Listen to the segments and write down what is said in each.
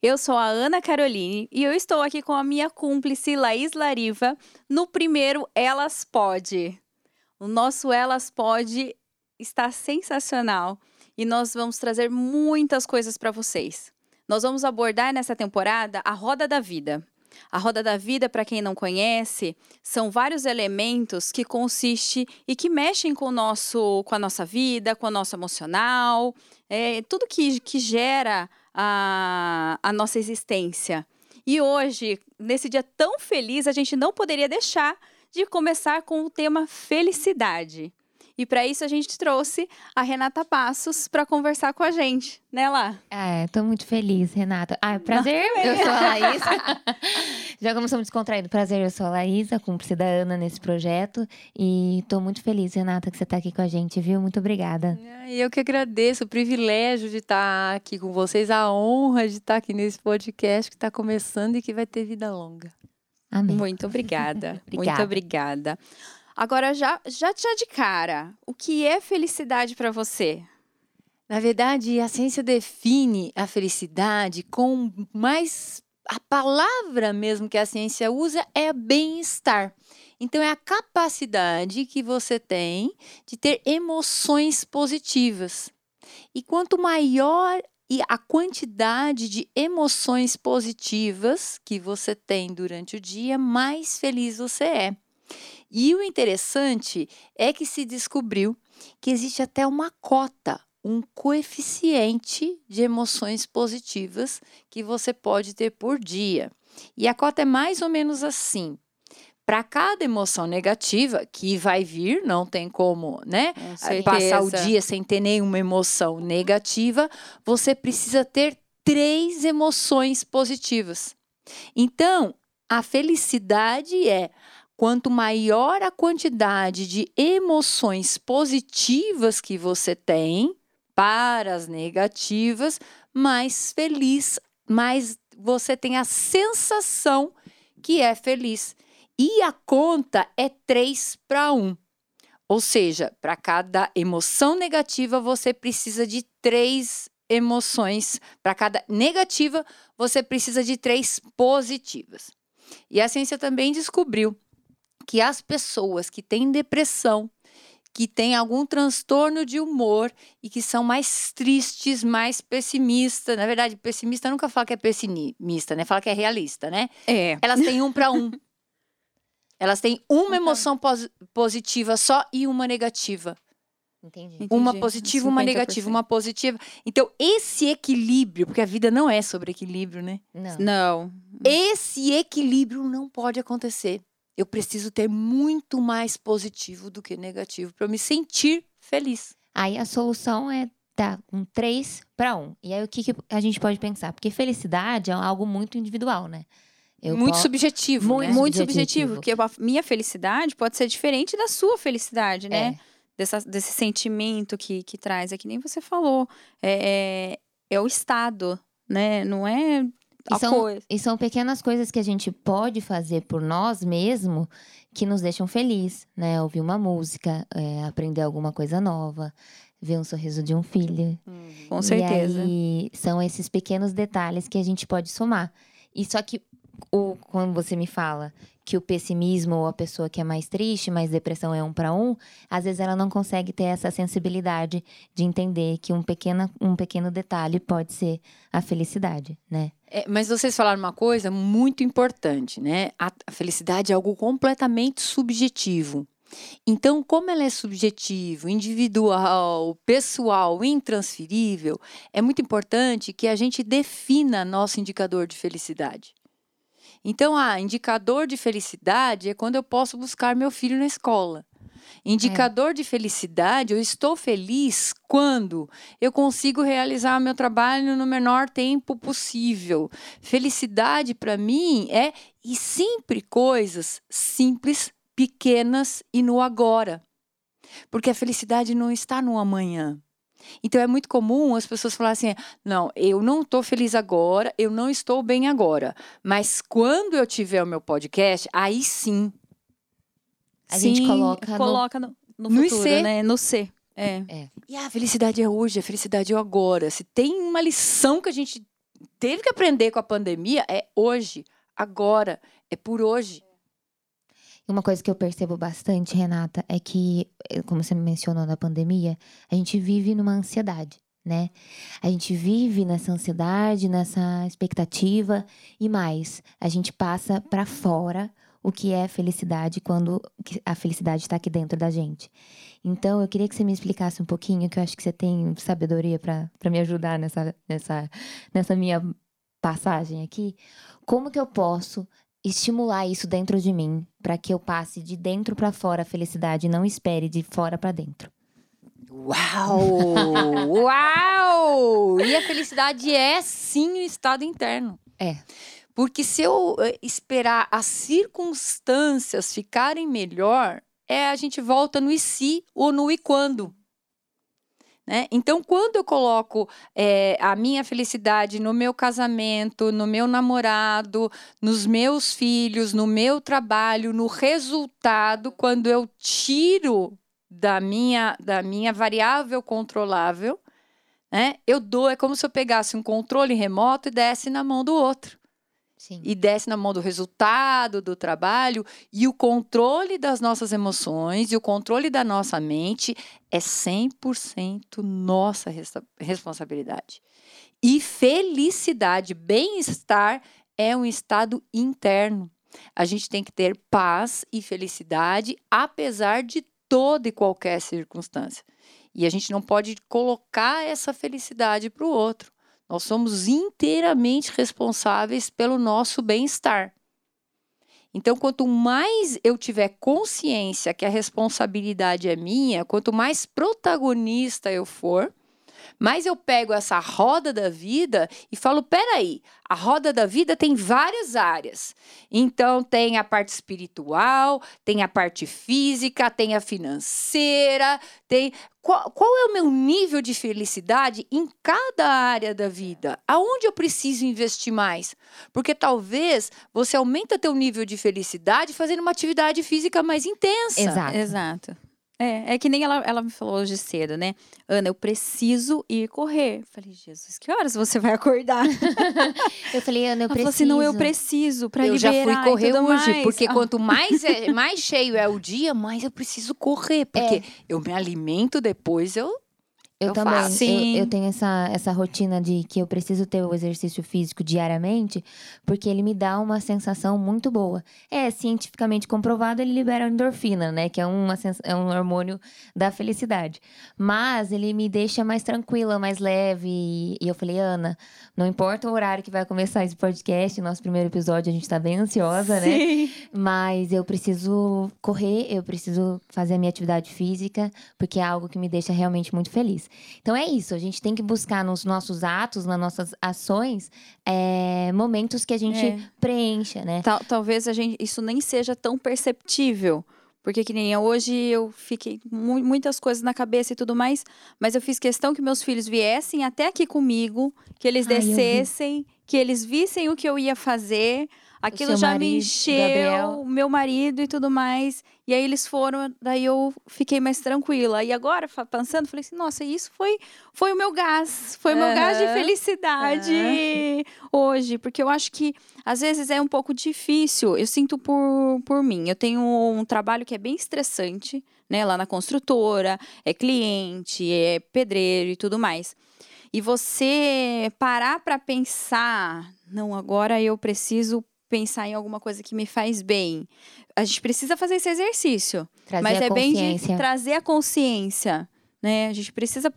Eu sou a Ana Caroline e eu estou aqui com a minha cúmplice Laís Lariva no primeiro Elas Pode. O nosso Elas Pode está sensacional e nós vamos trazer muitas coisas para vocês. Nós vamos abordar nessa temporada a roda da vida. A roda da vida, para quem não conhece, são vários elementos que consiste e que mexem com, o nosso, com a nossa vida, com o nosso emocional, é, tudo que, que gera a, a nossa existência. E hoje, nesse dia tão feliz, a gente não poderia deixar de começar com o tema felicidade. E para isso a gente trouxe a Renata Passos para conversar com a gente, né, Lá? É, tô muito feliz, Renata. Ah, prazer, eu sou a Laís. Já começamos descontraído. Prazer, eu sou a Laísa, cúmplice da Ana nesse projeto. E tô muito feliz, Renata, que você tá aqui com a gente, viu? Muito obrigada. Eu que agradeço o privilégio de estar aqui com vocês, a honra de estar aqui nesse podcast que está começando e que vai ter vida longa. Amém. Muito obrigada. obrigada. Muito obrigada. Agora, já, já, já de cara, o que é felicidade para você? Na verdade, a ciência define a felicidade com mais. A palavra mesmo que a ciência usa é bem-estar. Então, é a capacidade que você tem de ter emoções positivas. E quanto maior e a quantidade de emoções positivas que você tem durante o dia, mais feliz você é. E o interessante é que se descobriu que existe até uma cota, um coeficiente de emoções positivas que você pode ter por dia. E a cota é mais ou menos assim. Para cada emoção negativa que vai vir, não tem como, né? Passar o dia sem ter nenhuma emoção negativa, você precisa ter três emoções positivas. Então, a felicidade é quanto maior a quantidade de emoções positivas que você tem para as negativas, mais feliz, mais você tem a sensação que é feliz. E a conta é 3 para 1. Ou seja, para cada emoção negativa, você precisa de três emoções. Para cada negativa, você precisa de três positivas. E a ciência também descobriu que as pessoas que têm depressão, que têm algum transtorno de humor e que são mais tristes, mais pessimistas. Na verdade, pessimista nunca fala que é pessimista, né? Fala que é realista, né? É. Elas têm um para um. Elas têm uma emoção pos positiva só e uma negativa. Entendi. Uma positiva, 50%. uma negativa, uma positiva. Então, esse equilíbrio, porque a vida não é sobre equilíbrio, né? Não. Não. Esse equilíbrio não pode acontecer eu preciso ter muito mais positivo do que negativo para eu me sentir feliz. Aí a solução é tá um 3 para 1. E aí o que, que, a gente pode pensar? Porque felicidade é algo muito individual, né? Eu muito posso... subjetivo. Muito, né? muito subjetivo. Porque a minha felicidade pode ser diferente da sua felicidade, né? É. Dessa, desse sentimento que, que traz. É que nem você falou. É, é, é o estado, né? Não é e são, e são pequenas coisas que a gente pode fazer por nós mesmo que nos deixam feliz, né? Ouvir uma música, é, aprender alguma coisa nova, ver um sorriso de um filho. Hum, com certeza. E são esses pequenos detalhes que a gente pode somar. E só que o, quando você me fala que o pessimismo ou a pessoa que é mais triste, mais depressão é um para um, às vezes ela não consegue ter essa sensibilidade de entender que um pequeno, um pequeno detalhe pode ser a felicidade, né? É, mas vocês falaram uma coisa muito importante, né? A, a felicidade é algo completamente subjetivo. Então, como ela é subjetivo, individual, pessoal, intransferível, é muito importante que a gente defina nosso indicador de felicidade. Então, ah, indicador de felicidade é quando eu posso buscar meu filho na escola. Indicador é. de felicidade, eu estou feliz quando eu consigo realizar meu trabalho no menor tempo possível. Felicidade para mim é e sempre coisas simples, pequenas e no agora. Porque a felicidade não está no amanhã. Então é muito comum as pessoas falarem assim: não, eu não estou feliz agora, eu não estou bem agora. Mas quando eu tiver o meu podcast, aí sim. A sim, gente coloca, coloca no, no, no futuro, IC. né? No C. É. é. E a felicidade é hoje, a felicidade é agora. Se tem uma lição que a gente teve que aprender com a pandemia é hoje, agora, é por hoje. Uma coisa que eu percebo bastante, Renata, é que, eh, como você mencionou na pandemia, a gente vive numa ansiedade, né? A gente vive nessa ansiedade, nessa expectativa e mais, a gente passa para fora o que é felicidade quando a felicidade está aqui dentro da gente. Então, eu queria que você me explicasse um pouquinho, que eu acho que você tem sabedoria para me ajudar nessa, nessa, nessa minha passagem aqui. Como que eu posso estimular isso dentro de mim para que eu passe de dentro para fora a felicidade e não espere de fora para dentro? Uau! Uau! E a felicidade é sim o estado interno. É. Porque se eu eh, esperar as circunstâncias ficarem melhor, é a gente volta no e se ou no e quando. Né? Então, quando eu coloco é, a minha felicidade no meu casamento, no meu namorado, nos meus filhos, no meu trabalho, no resultado, quando eu tiro da minha, da minha variável controlável, né? eu dou, é como se eu pegasse um controle remoto e desse na mão do outro. Sim. e desce na mão do resultado do trabalho e o controle das nossas emoções e o controle da nossa mente é 100% nossa responsabilidade. E felicidade, bem-estar é um estado interno. A gente tem que ter paz e felicidade apesar de toda e qualquer circunstância. E a gente não pode colocar essa felicidade para o outro. Nós somos inteiramente responsáveis pelo nosso bem-estar. Então, quanto mais eu tiver consciência que a responsabilidade é minha, quanto mais protagonista eu for, mas eu pego essa roda da vida e falo: peraí, a roda da vida tem várias áreas. Então, tem a parte espiritual, tem a parte física, tem a financeira, tem. Qual, qual é o meu nível de felicidade em cada área da vida? Aonde eu preciso investir mais? Porque talvez você aumenta teu nível de felicidade fazendo uma atividade física mais intensa. Exato. Exato. É, é que nem ela, ela me falou hoje cedo, né? Ana, eu preciso ir correr. Eu falei, Jesus, que horas você vai acordar? eu falei, Ana, eu ela preciso. Falou assim, não, eu preciso para liberar Eu já fui correr hoje, mais. porque ah. quanto mais, é, mais cheio é o dia, mais eu preciso correr. Porque é. eu me alimento depois, eu eu, eu também. Eu, eu, tenho essa, essa rotina de que eu preciso ter o exercício físico diariamente, porque ele me dá uma sensação muito boa. É cientificamente comprovado, ele libera endorfina, né? Que é, uma, é um hormônio da felicidade. Mas ele me deixa mais tranquila, mais leve. E eu falei, Ana, não importa o horário que vai começar esse podcast, nosso primeiro episódio, a gente tá bem ansiosa, né? Sim. né? Mas eu preciso correr, eu preciso fazer a minha atividade física, porque é algo que me deixa realmente muito feliz. Então é isso, a gente tem que buscar nos nossos atos, nas nossas ações, é, momentos que a gente é. preencha, né? Tal, talvez a gente, isso nem seja tão perceptível. Porque que nem hoje eu fiquei mu muitas coisas na cabeça e tudo mais, mas eu fiz questão que meus filhos viessem até aqui comigo, que eles Ai, descessem, que eles vissem o que eu ia fazer. Aquilo já marido, me encheu, o meu marido e tudo mais. E aí eles foram, daí eu fiquei mais tranquila. E agora, pensando, falei assim, nossa, isso foi, foi o meu gás. Foi o meu gás de felicidade hoje. Porque eu acho que, às vezes, é um pouco difícil. Eu sinto por, por mim. Eu tenho um trabalho que é bem estressante, né? Lá na construtora, é cliente, é pedreiro e tudo mais. E você parar para pensar, não, agora eu preciso pensar em alguma coisa que me faz bem. A gente precisa fazer esse exercício. Trazer mas é bem de trazer a consciência. Né? A gente precisa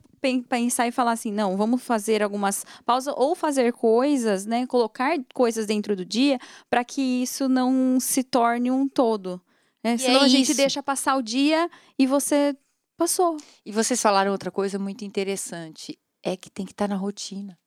pensar e falar assim, não, vamos fazer algumas pausas ou fazer coisas, né? Colocar coisas dentro do dia para que isso não se torne um todo. Né? Senão é a gente deixa passar o dia e você passou. E vocês falaram outra coisa muito interessante. É que tem que estar tá na rotina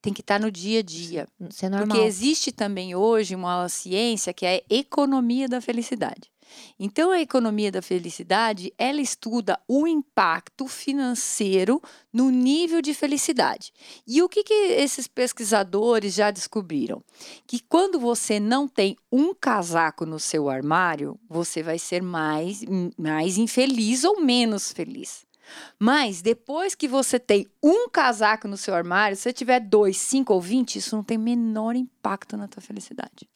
tem que estar no dia a dia. Isso é normal. Porque existe também hoje uma ciência que é a economia da felicidade. Então, a economia da felicidade, ela estuda o impacto financeiro no nível de felicidade. E o que, que esses pesquisadores já descobriram? Que quando você não tem um casaco no seu armário, você vai ser mais, mais infeliz ou menos feliz. Mas depois que você tem um casaco no seu armário, se você tiver dois, cinco ou vinte, isso não tem menor impacto na tua felicidade.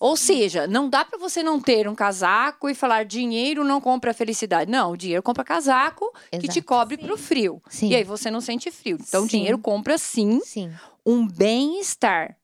Ou seja, não dá para você não ter um casaco e falar dinheiro não compra felicidade. Não, o dinheiro compra casaco que te Exato. cobre pro frio. Sim. E aí você não sente frio. Então, o Sim. dinheiro compra sim Sim. um bem-estar.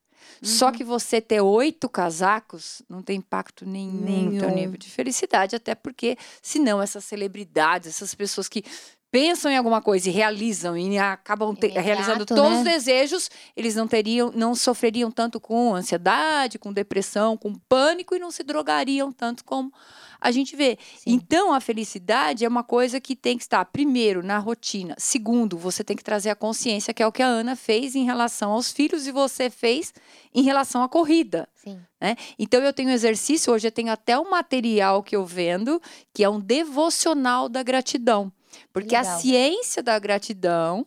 Uhum. Só que você ter oito casacos não tem impacto nenhum, no teu Nenhum. nível de felicidade, até porque, senão, essas celebridades, essas pessoas que pensam em alguma coisa e realizam e acabam te- Imediato, realizando todos os né? desejos, eles não teriam, não sofreriam tanto com ansiedade, com depressão, com pânico e não se drogariam tanto como a gente vê. Sim. Então, a felicidade é uma coisa que tem que estar, primeiro, na rotina. Segundo, você tem que trazer a consciência, que é o que a Ana fez em relação aos filhos e você fez em relação à corrida. Sim. Então, eu tenho exercício, hoje eu tenho até um material que eu vendo, que é um devocional da gratidão. Porque a Legal. ciência da gratidão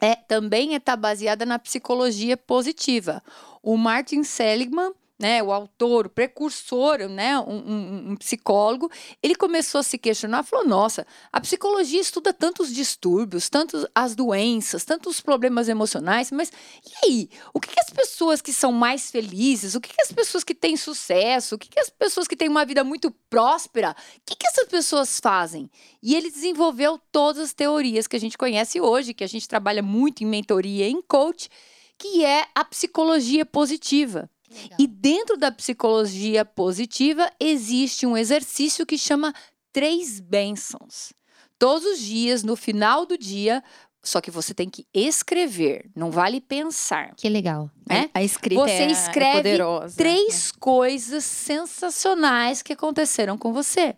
é, também está baseada na psicologia positiva. O Martin Seligman, né, o autor, o precursor, né, um, um- um psicólogo, ele começou a se questionar, falou: nossa, a psicologia estuda tantos distúrbios, tantos as doenças, tantos problemas emocionais, mas e aí? O que, que as pessoas que são mais felizes, o que, que as pessoas que têm sucesso, o que, que as pessoas que têm uma vida muito próspera, o que, que essas pessoas fazem? E ele desenvolveu todas as teorias que a gente conhece hoje, que a gente trabalha muito em mentoria, em coach, que é a psicologia positiva. E dentro da psicologia positiva existe um exercício que chama três bênçãos. Todos os dias, no final do dia, só que você tem que escrever, não vale pensar. Que legal. né? A escrita Você é, é escreve poderosa. Três coisas sensacionais que aconteceram com você.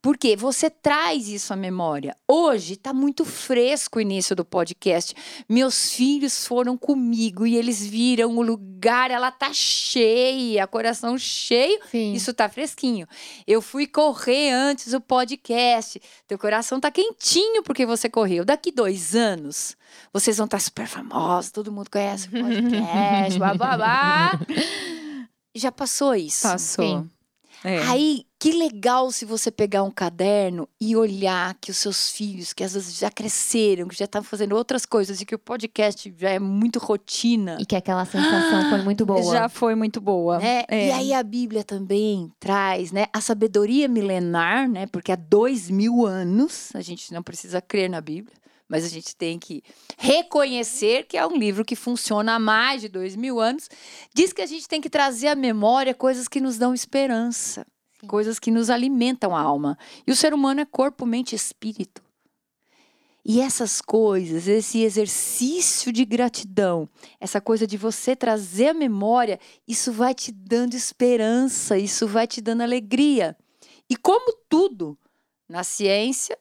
Porque você traz isso à memória. Hoje está muito fresco o início do podcast. Meus filhos foram comigo e eles viram o lugar, ela tá cheia, coração cheio. Sim. Isso tá fresquinho. Eu fui correr antes do podcast. Teu coração tá quentinho porque você correu. Daqui dois anos, vocês vão estar super famosos, todo mundo conhece o podcast, blá, blá, blá. Já passou isso. Passou. É. Aí, que legal se você pegar um caderno e olhar que os seus filhos, que às vezes já cresceram, que já estão fazendo outras coisas e que o podcast já é muito rotina. E que aquela sensação foi muito boa. Já foi muito boa. né? É. E aí a Bíblia também traz né, a sabedoria milenar, né? Porque há dois mil anos a gente não precisa crer na Bíblia, mas a gente tem que reconhecer que é um livro que funciona há mais de dois mil anos. Diz que a gente tem que trazer à memória coisas que nos dão esperança, Coisas que nos alimentam a alma. E o ser humano é corpo, mente e espírito. E essas coisas, esse exercício de gratidão, essa coisa de você trazer a memória, isso vai te dando esperança, isso vai te dando alegria. E como tudo na ciência,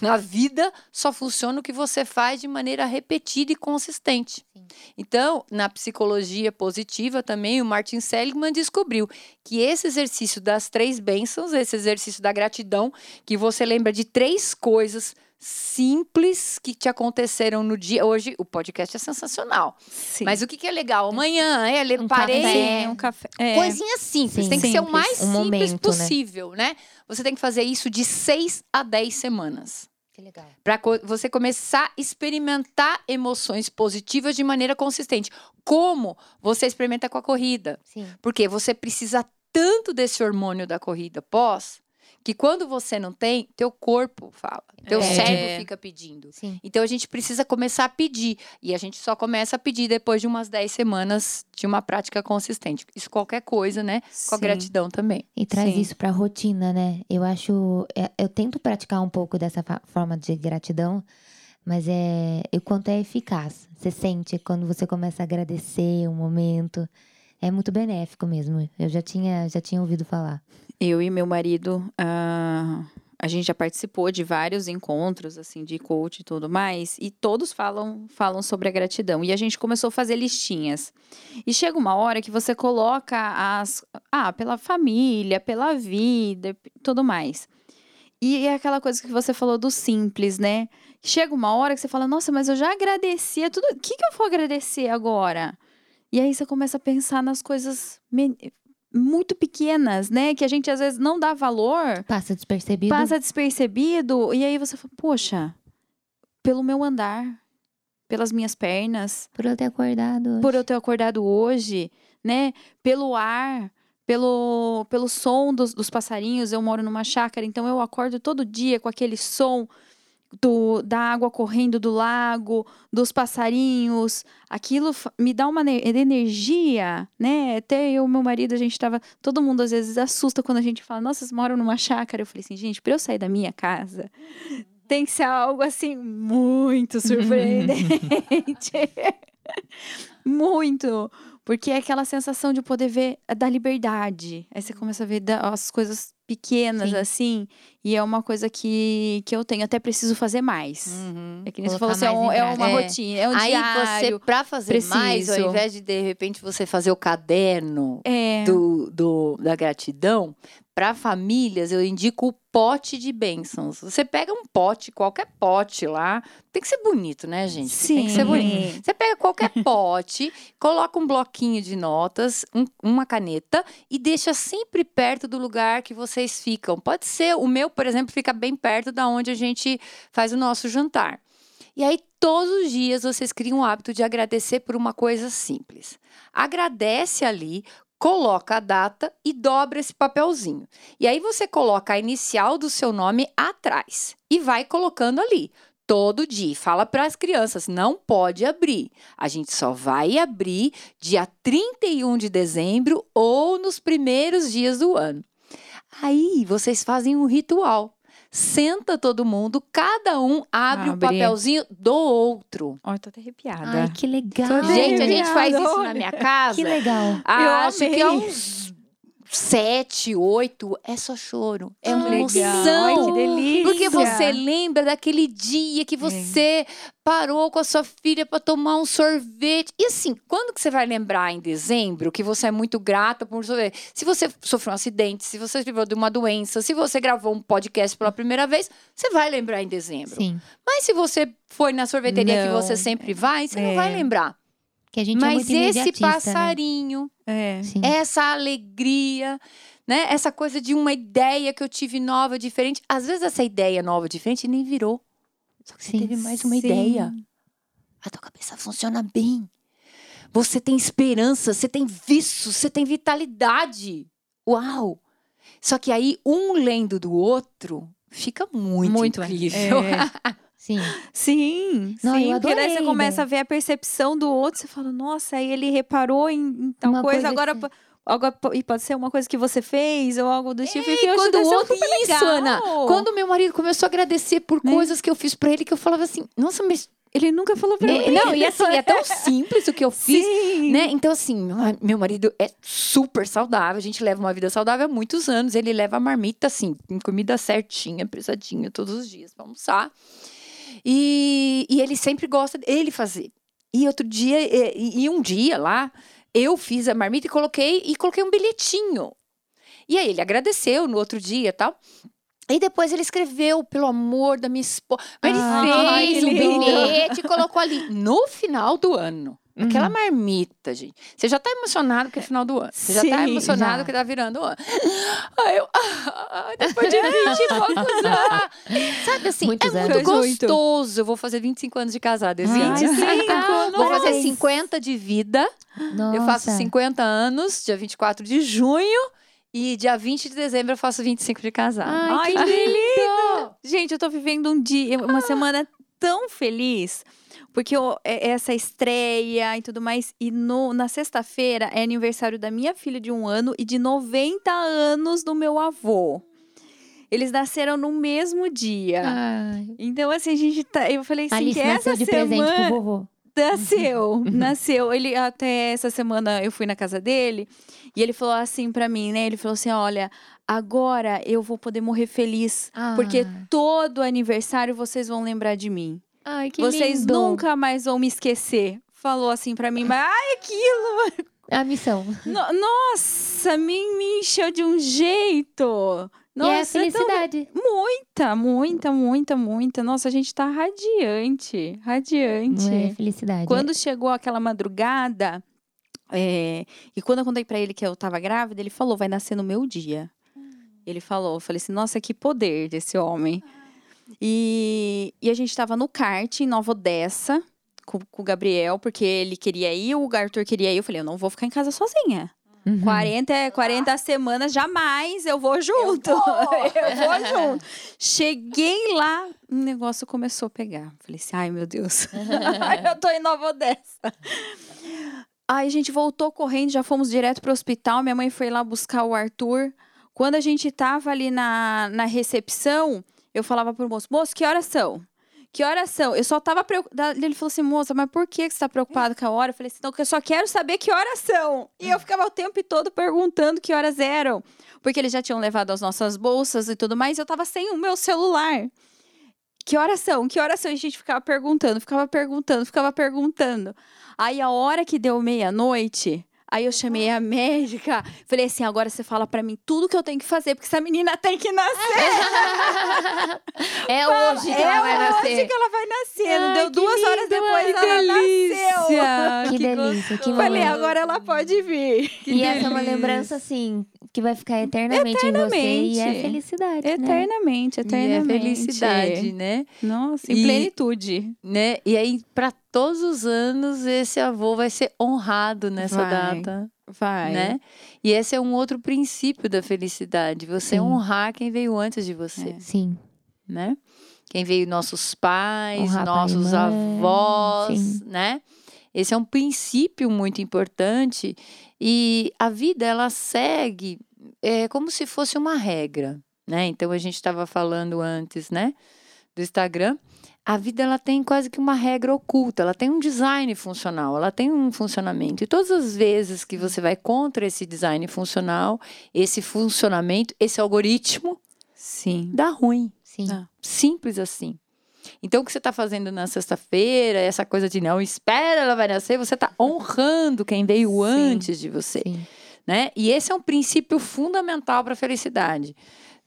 na vida, só funciona o que você faz de maneira repetida e consistente. Sim. Então, na psicologia positiva também, o Martin Seligman descobriu que esse exercício das três bênçãos, esse exercício da gratidão, que você lembra de três coisas simples que te aconteceram no dia. Hoje, o podcast é sensacional. Sim. Mas o que, que é legal? Amanhã, é, Um parei. café. Um café. É. Coisinha simples, Sim. tem que ser o mais Um simples momento, né? possível, né? Você tem que fazer isso de seis a dez semanas. Que legal. Para você começar a experimentar emoções positivas de maneira consistente. Como você experimenta com a corrida. Sim. Porque você precisa tanto desse hormônio da corrida pós, que quando você não tem, teu corpo fala, teu É. cérebro fica pedindo. Sim. Então a gente precisa começar a pedir. E a gente só começa a pedir depois de umas 10 semanas de uma prática consistente. Isso qualquer coisa, né? Com a gratidão também. E traz Sim. isso pra rotina, né? Eu acho. é, Eu tento praticar um pouco dessa forma de gratidão, mas é. O quanto é eficaz. Você sente quando você começa a agradecer um momento. É muito benéfico mesmo. Eu já tinha, já tinha ouvido falar. Eu e meu marido, ah, a gente já participou de vários encontros, assim, de coach e tudo mais, e todos falam, falam sobre a gratidão. E a gente começou a fazer listinhas. E chega uma hora que você coloca as. Ah, pela família, pela vida, tudo mais. E é aquela coisa que você falou do simples, né? Chega uma hora que você fala, nossa, mas eu já agradeci a tudo. O que, que eu vou agradecer agora? E aí você começa a pensar nas coisas muito pequenas, né? Que a gente às vezes não dá valor, Passa despercebido. passa despercebido, e aí você fala, poxa, pelo meu andar, pelas minhas pernas, Por eu ter acordado. por eu ter acordado hoje, né? Pelo ar, pelo, pelo som dos, dos passarinhos. Eu moro numa chácara, então eu acordo todo dia com aquele som do, da água correndo do lago, dos passarinhos. Aquilo me dá uma ne- energia, né? Até eu e meu marido, a gente tava. Todo mundo às vezes assusta quando a gente fala, nossa, vocês moram numa chácara. Eu falei assim, gente, pra eu sair da minha casa. Tem que ser algo assim muito surpreendente. muito. Porque é aquela sensação de poder ver a da liberdade. Aí você começa a ver as coisas pequenas, Sim. assim. E é uma coisa que, que eu tenho. Até preciso fazer mais. Uhum. É que nem você Colocar falou assim, é, um- é uma É. rotina, é um Aí você, diário. pra fazer mais, ao preciso. invés de de repente você fazer o caderno É. do, do- da gratidão, para famílias eu indico o pote de bênçãos. Você pega um pote, qualquer pote lá, tem que ser bonito, né, gente? Tem que ser bonito. Você pega qualquer pote, coloca um bloquinho de notas, um- uma caneta e deixa sempre perto do lugar que vocês ficam. Pode ser, o meu, por exemplo, fica bem perto da onde a gente faz o nosso jantar. E aí, todos os dias, vocês criam o hábito de agradecer por uma coisa simples. Agradece ali, coloca a data e dobra esse papelzinho. E aí, você coloca a inicial do seu nome atrás e vai colocando ali todo dia. Fala para as crianças, não pode abrir. A gente só vai abrir dia 31 de dezembro ou nos primeiros dias do ano. Aí vocês fazem um ritual. Senta todo mundo, cada um abre o papelzinho do outro. Ó, eu tô até arrepiada. Ai, que legal. Gente, a gente faz isso na olha. minha casa. Que legal. Ah, acho que é uns sete, oito. É só choro. É uma Ai, emoção. Ai, que delícia. Porque você lembra daquele dia que você parou com a sua filha para tomar um sorvete. E assim, quando que você vai lembrar em dezembro que você é muito grata por sorvete? Se você sofreu um acidente, se você viveu de uma doença, se você gravou um podcast pela primeira vez, você vai lembrar em dezembro. Sim. Mas se você foi na sorveteria que Não. você sempre vai, você É. não vai lembrar. Que a gente é Mas muito esse imediatista, né? passarinho, É. Essa alegria, né? Essa coisa de uma ideia que eu tive nova, diferente. Às vezes essa ideia nova, diferente, nem virou. Só que você Sim. teve mais uma Sim. ideia. A tua cabeça funciona bem. Você tem esperança, você tem vício, você tem vitalidade. Uau! Só que aí, um lendo do outro, fica muito, Muito, incrível. é. Sim. Sim, Não, sim. eu porque daí adorei você começa a ver a percepção do outro, você fala, nossa, aí ele reparou em, em tal coisa, coisa agora. que- e pode ser uma coisa que você fez ou algo do tipo. e que eu acho quando o outro. Isso. Ana. Quando meu marido começou a agradecer por Né? coisas que eu fiz pra ele, que eu falava assim, nossa, mas. Ele nunca falou pra É, mim. não, e assim, é tão simples o que eu fiz. Sim. Né? Então, assim, meu, meu marido é super saudável. A gente leva uma vida saudável há muitos anos. Ele leva a marmita, assim, com comida certinha, pesadinha, todos os dias pra almoçar. E, e ele sempre gosta ele fazer. E outro dia, e, e um dia lá, eu fiz a marmita e coloquei, e coloquei um bilhetinho. E aí ele agradeceu no outro dia e tal. E depois ele escreveu, pelo amor da minha esposa. Mas ele Ai, fez que um bilhete e colocou ali no final do ano. Uhum. Aquela marmita, gente. Você já tá emocionado que é final do ano. Você já tá Sim, emocionado já. que tá virando o ano. Aí eu, ah, depois de 20 e poucos anos. Sabe assim, Muitos é anos. muito gostoso. Eu vou fazer 25 anos de casada esse Ai, ano. 25, Vou fazer nossa. 50 de vida. Nossa. Eu faço 50 anos, dia 24 de junho. E dia 20 de dezembro eu faço 25 de casada. Ai, Ai, que que lindo! Gente, eu tô vivendo um dia, uma semana tão feliz. Porque eu- é- essa estreia e tudo mais. E no, na sexta-feira é aniversário da minha filha de um ano e de 90 anos do meu avô. Eles nasceram no mesmo dia. Ai. Então, assim, a gente tá. Eu falei assim, Alice que essa nasceu de presente semana. pro vovô. Nasceu, nasceu. Ele até essa semana eu fui na casa dele e ele falou assim pra mim, né? Ele falou assim: "Olha, agora eu vou poder morrer feliz, porque Ah. todo aniversário vocês vão lembrar de mim. Ai, que vocês lindo. nunca mais vão me esquecer." Falou assim pra mim, mas ai, aquilo. A missão. no- nossa, me, me encheu de um jeito. Nossa, e é a tão- felicidade. muita, muita, muita, muita. Nossa, a gente tá radiante, radiante. É felicidade. Quando chegou aquela madrugada, É, e quando eu contei pra ele que eu tava grávida, ele falou, vai nascer no meu dia. Ele falou, eu falei assim, nossa, que poder desse homem. E, e a gente tava no kart em Nova Odessa com, com o Gabriel, porque ele queria ir, o Arthur queria ir. Eu falei, eu não vou ficar em casa sozinha. Uhum. 40, é 40 semanas, jamais eu vou junto. Eu vou, junto. Cheguei lá, o negócio começou a pegar. Falei assim, ai meu Deus, eu tô em Nova Odessa. Aí a gente voltou correndo, já fomos direto pro hospital. Minha mãe foi lá buscar o Arthur. Quando a gente tava ali na, na recepção, eu falava pro moço, moço, que horas são? Que horas são? Eu só tava preocupada. Ele falou assim, moça, mas por que você tá preocupada com a hora? Eu falei assim, não, que eu só quero saber que horas são. E eu ficava o tempo todo perguntando que horas eram. Porque eles já tinham levado as nossas bolsas e tudo mais. E eu tava sem o meu celular. Que horas são? Que horas são? E a gente ficava perguntando, ficava perguntando, ficava perguntando. Aí a hora que deu meia-noite, aí eu chamei a médica, falei assim: agora você fala pra mim tudo que eu tenho que fazer, porque essa menina tem que nascer. é hoje que é ela vai hoje nascer. que ela vai nascer. Ai, deu que duas horas lindo, depois ai, ela nasceu. delícia. Que delícia, que Falei, momento. agora ela pode vir. E essa é uma delícia. lembrança, assim, que vai ficar eternamente, em você. E é Eternamente. felicidade, né? Eternamente, E é eternamente. felicidade, né? Nossa, em E- plenitude. né? E aí, para todos os anos, esse avô vai ser honrado nessa Vai. data, Vai. né? E esse é um outro princípio da felicidade, você Sim. honrar quem veio antes de você, É. Sim. né? Quem veio nossos pais, Honrar nossos avós, sim. né? Esse é um princípio muito importante e a vida ela segue é, como se fosse uma regra, né? Então a gente estava falando antes, né, do Instagram. A vida ela tem quase que uma regra oculta, ela tem um design funcional, ela tem um funcionamento. E todas as vezes que você vai contra esse design funcional, esse funcionamento, esse algoritmo, Sim. dá ruim. Sim. Ah. Simples assim. Então, o que você está fazendo na sexta-feira, essa coisa de não espera, ela vai nascer, você está honrando quem veio Sim. antes de você, Sim. né? E esse é um princípio fundamental para a felicidade.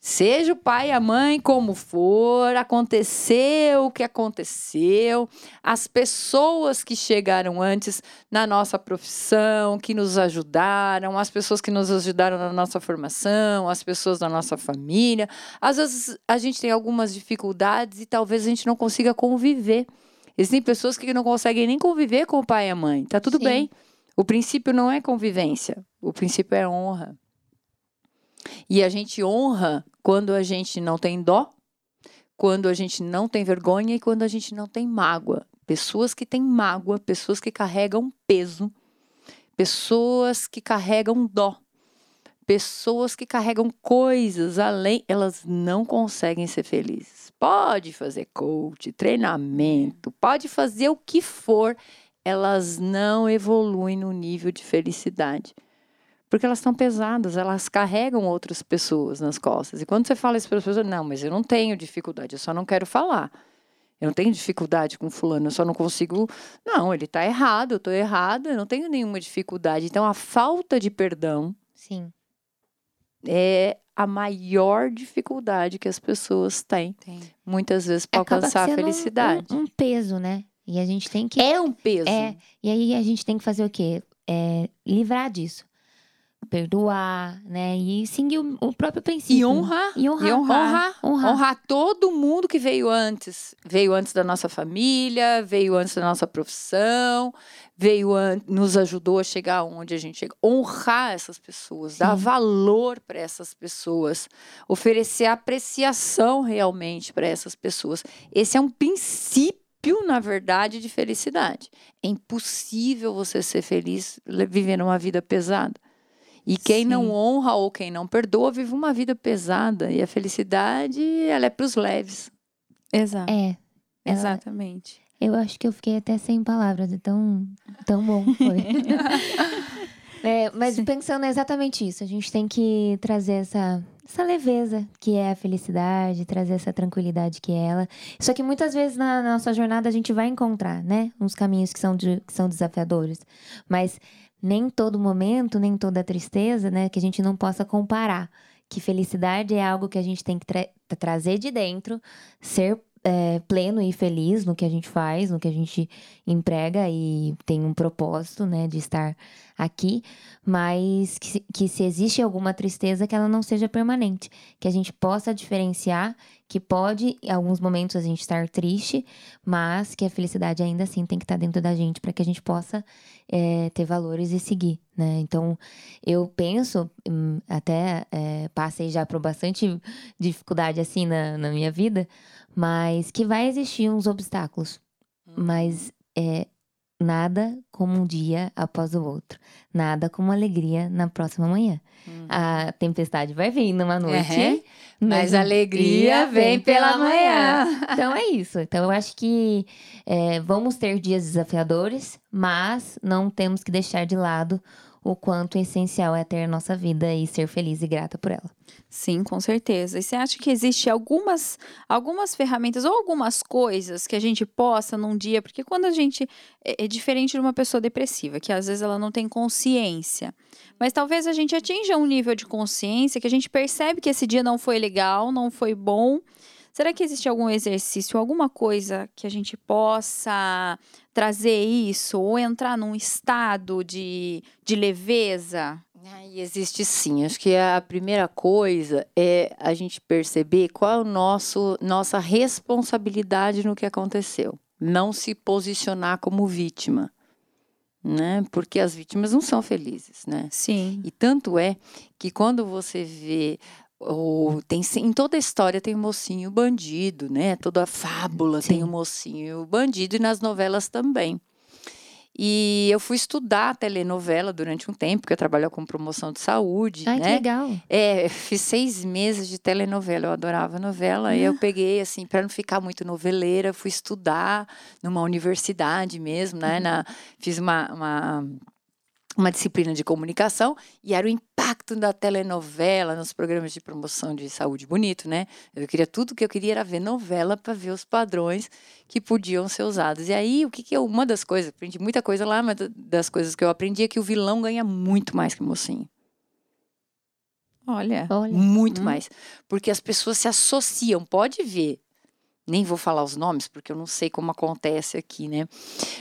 Seja o pai e a mãe como for, aconteceu o que aconteceu, as pessoas que chegaram antes na nossa profissão, que nos ajudaram, as pessoas que nos ajudaram na nossa formação, as pessoas da nossa família. Às vezes a gente tem algumas dificuldades e talvez a gente não consiga conviver. Existem pessoas que não conseguem nem conviver com o pai e a mãe. Tá tudo Sim. bem. O princípio não é convivência, o princípio é honra. E a gente honra quando a gente não tem dó, quando a gente não tem vergonha e quando a gente não tem mágoa. Pessoas que têm mágoa, pessoas que carregam peso, pessoas que carregam dó, pessoas que carregam coisas além, elas não conseguem ser felizes. Pode fazer coach, treinamento, pode fazer o que for, elas não evoluem no nível de felicidade. Porque elas estão pesadas, elas carregam outras pessoas nas costas. E quando você fala isso para as pessoas, não, mas eu não tenho dificuldade, eu só não quero falar. Eu não tenho dificuldade com fulano, eu só não consigo. Não, ele está errado, eu estou errada, eu não tenho nenhuma dificuldade. Então a falta de perdão Sim. é a maior dificuldade que as pessoas têm, Tem. muitas vezes, para alcançar a felicidade. Um, um peso, né? E a gente tem que. É um peso. É, e aí a gente tem que fazer o quê? É, livrar disso. Perdoar, né? E seguir o, o próprio princípio. E honrar. E honrar. E honrar. Honrar, Honrar. honrar todo mundo que veio antes. Veio antes da nossa família, veio antes da nossa profissão, veio an nos ajudou a chegar onde a gente chega. Honrar essas pessoas, dar Sim. valor para essas pessoas, oferecer apreciação realmente para essas pessoas. Esse é um princípio, na verdade, de felicidade. É impossível você ser feliz vivendo uma vida pesada. E quem não Sim. honra ou quem não perdoa vive uma vida pesada. E a felicidade, ela é para os leves. Exato. É. ela- Exatamente. Eu acho que eu fiquei até sem palavras, tão, tão bom que foi. É, mas Sim. pensando exatamente isso, a gente tem que trazer essa, essa leveza que é a felicidade, trazer essa tranquilidade que é ela. Só que muitas vezes na nossa jornada a gente vai encontrar, né? Uns caminhos que são, de- que são desafiadores. Mas nem todo momento, nem toda tristeza, né? Que a gente não possa comparar. Que felicidade é algo que a gente tem que tra- trazer de dentro, ser é, pleno e feliz no que a gente faz, no que a gente emprega e tem um propósito, né, de estar aqui, mas que, que se existe alguma tristeza, que ela não seja permanente, que a gente possa diferenciar que pode, em alguns momentos, a gente estar triste, mas que a felicidade ainda assim tem que estar dentro da gente para que a gente possa é, ter valores e seguir, né? Então, eu penso, hum, até é, passei já por bastante dificuldade assim na, na minha vida, mas que vai existir uns obstáculos, mas é, nada como um dia após o outro. Nada como alegria na próxima manhã. Uhum. A tempestade vai vir numa noite. Uhum. Mas, mas a alegria vem pela manhã. manhã. Então é isso. Então eu acho que é, vamos ter dias desafiadores, mas não temos que deixar de lado o quanto essencial é ter a nossa vida e ser feliz e grata por ela. Sim, com certeza. E você acha que existe algumas, algumas ferramentas ou algumas coisas que a gente possa num dia, porque quando a gente é, é diferente de uma pessoa depressiva, que às vezes ela não tem consciência, mas talvez a gente atinja um nível de consciência que a gente percebe que esse dia não foi legal, não foi bom. Será que existe algum exercício, alguma coisa que a gente possa trazer isso ou entrar num estado de, de leveza? Ai, existe sim. Acho que a primeira coisa é a gente perceber qual é o nosso nossa responsabilidade no que aconteceu. Não se posicionar como vítima, né? Porque as vítimas não são felizes, né? Sim. E tanto é que quando você vê ou tem em toda a história tem o um mocinho bandido, né? Toda a fábula Sim. tem o um mocinho bandido e nas novelas também. E eu fui estudar telenovela durante um tempo, porque eu trabalho com promoção de saúde. Ai, né? que legal. É, fiz seis meses de telenovela, eu adorava novela. Ah. E eu peguei, assim, para não ficar muito noveleira, fui estudar numa universidade mesmo, né? Uhum. Na, fiz uma, uma uma disciplina de comunicação e era o impacto da telenovela nos programas de promoção de saúde bonito, né? Eu queria tudo que eu queria era ver novela para ver os padrões que podiam ser usados. E aí, o que que eu, uma das coisas, aprendi muita coisa lá, mas das coisas que eu aprendi é que o vilão ganha muito mais que o mocinho. Olha, Olha. muito hum. mais, porque as pessoas se associam, pode ver nem vou falar os nomes porque eu não sei como acontece aqui, né?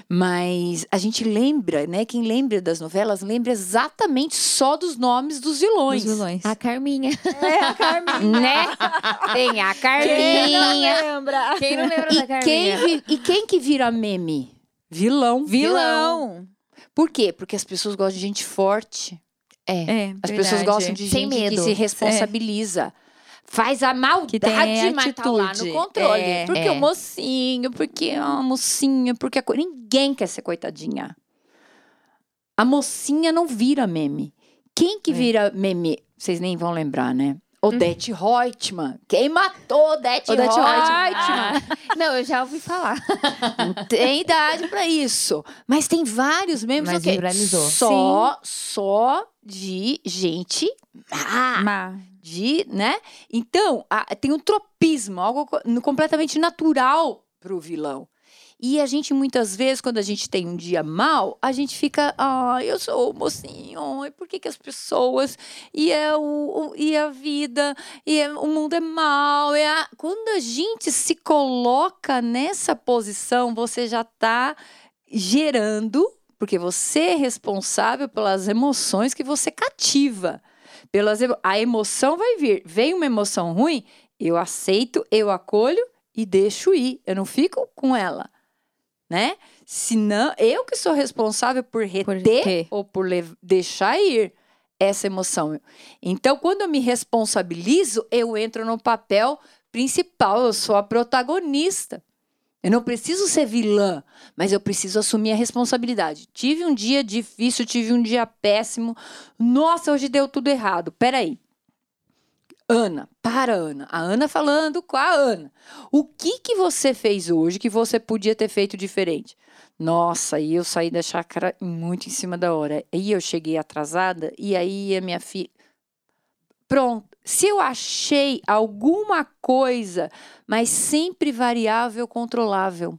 Mas a gente lembra, né? Quem lembra das novelas lembra exatamente só dos nomes dos vilões. Dos vilões. A Carminha. É a Carminha. né? Tem a Carminha. Quem não lembra? Quem não lembra e da Carminha? Quem e quem que vira meme? Vilão. Vilão. Por quê? Porque as pessoas gostam de gente forte. É. é as verdade. pessoas gostam de Sem gente medo. que se responsabiliza. É faz a maldade, mas tá lá no controle. É, porque é. o mocinho, porque a mocinha, porque a ninguém quer ser coitadinha. A mocinha não vira meme. Quem que É. vira meme? Vocês nem vão lembrar, né? Odete Reutemann. Quem matou Odete, Odete Reutemann? Ah, não, eu já ouvi falar. Não tem idade pra isso. Mas tem vários memes Mas o quê? viralizou. Só, só de gente má Má. De, né? Então, a- tem um tropismo, algo completamente natural para o vilão. E a gente, muitas vezes, quando a gente tem um dia mal, a gente fica, ah, eu sou o mocinho, e por que, que as pessoas, e, é o, o- e a vida, e é- o mundo é mal. E a... Quando a gente se coloca nessa posição, você já está gerando, porque você é responsável pelas emoções que você cativa pelas emo- a emoção vai vir. Vem uma emoção ruim, eu aceito, eu acolho e deixo ir. Eu não fico com ela, né? Senão, eu que sou responsável por reter ter. ou por deixar ir essa emoção. Então, quando eu me responsabilizo, eu entro no papel principal, eu sou a protagonista. Eu não preciso ser vilã, mas eu preciso assumir a responsabilidade. Tive um dia difícil, tive um dia péssimo. Nossa, hoje deu tudo errado. Peraí. Ana, para Ana. A Ana falando com a Ana. O que que você fez hoje que você podia ter feito diferente? Nossa, e eu saí da chácara muito em cima da hora. E eu cheguei atrasada e aí a minha filha Pronto. Se eu achei alguma coisa, mas sempre variável, controlável.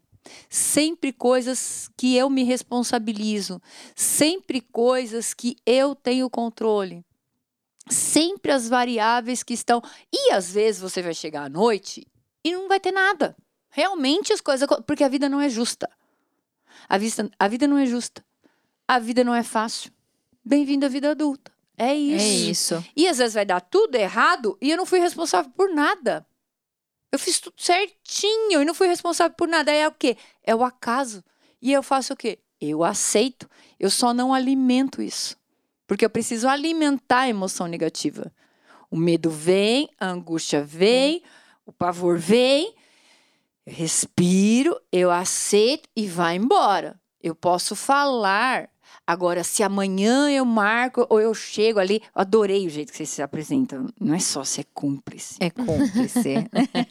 Sempre coisas que eu me responsabilizo. Sempre coisas que eu tenho controle. Sempre as variáveis que estão. E às vezes você vai chegar à noite e não vai ter nada. Realmente as coisas. Porque a vida não é justa. A, vista, a vida não é justa. A vida não é fácil. Bem-vindo à vida adulta. É isso. É isso. E às vezes vai dar tudo errado e eu não fui responsável por nada. Eu fiz tudo certinho e não fui responsável por nada. Aí é o quê? É o acaso. E eu faço o quê? Eu aceito. Eu só não alimento isso. Porque eu preciso alimentar a emoção negativa. O medo vem, a angústia vem, o pavor vem. Eu respiro, eu aceito e vai embora. Eu posso falar. Agora, se amanhã eu marco ou eu chego ali, eu adorei o jeito que você se apresenta. Não é só ser cúmplice, É cúmplice.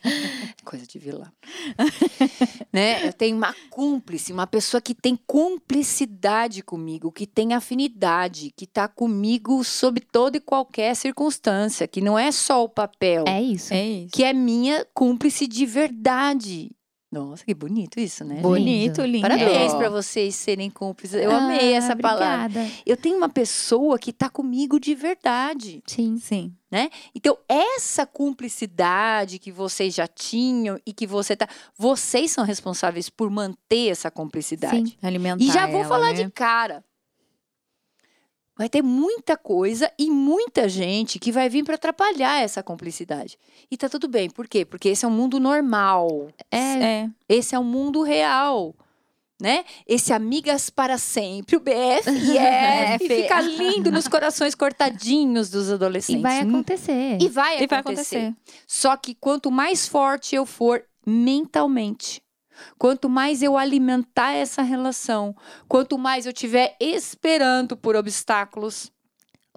coisa de vilã. né? Eu tenho uma cúmplice, uma pessoa que tem cumplicidade comigo, que tem afinidade, que está comigo sob toda e qualquer circunstância, que não é só o papel, É isso. é isso. que é minha cúmplice de verdade. Nossa, que bonito isso, né? Bonito, lindo. Parabéns para vocês serem cúmplices. Eu amei Ah, essa palavra. obrigada. Eu tenho uma pessoa que está comigo de verdade. Sim. Sim. Então, essa cumplicidade que vocês já tinham e que você tá. Vocês são responsáveis por manter essa cumplicidade. Sim. Alimentar E já vou ela, falar né? de cara. Vai ter muita coisa e muita gente que vai vir para atrapalhar essa cumplicidade. E tá tudo bem. Por quê? Porque esse é um mundo normal. É, É. Esse é o mundo real. Né? Esse Amigas para Sempre, o BFF, É, Fê. fica lindo nos corações cortadinhos dos e adolescentes. vai Hum, acontecer. E vai E vai acontecer. acontecer. Só que quanto mais forte eu for mentalmente, quanto mais eu alimentar essa relação, quanto mais eu tiver esperando por obstáculos,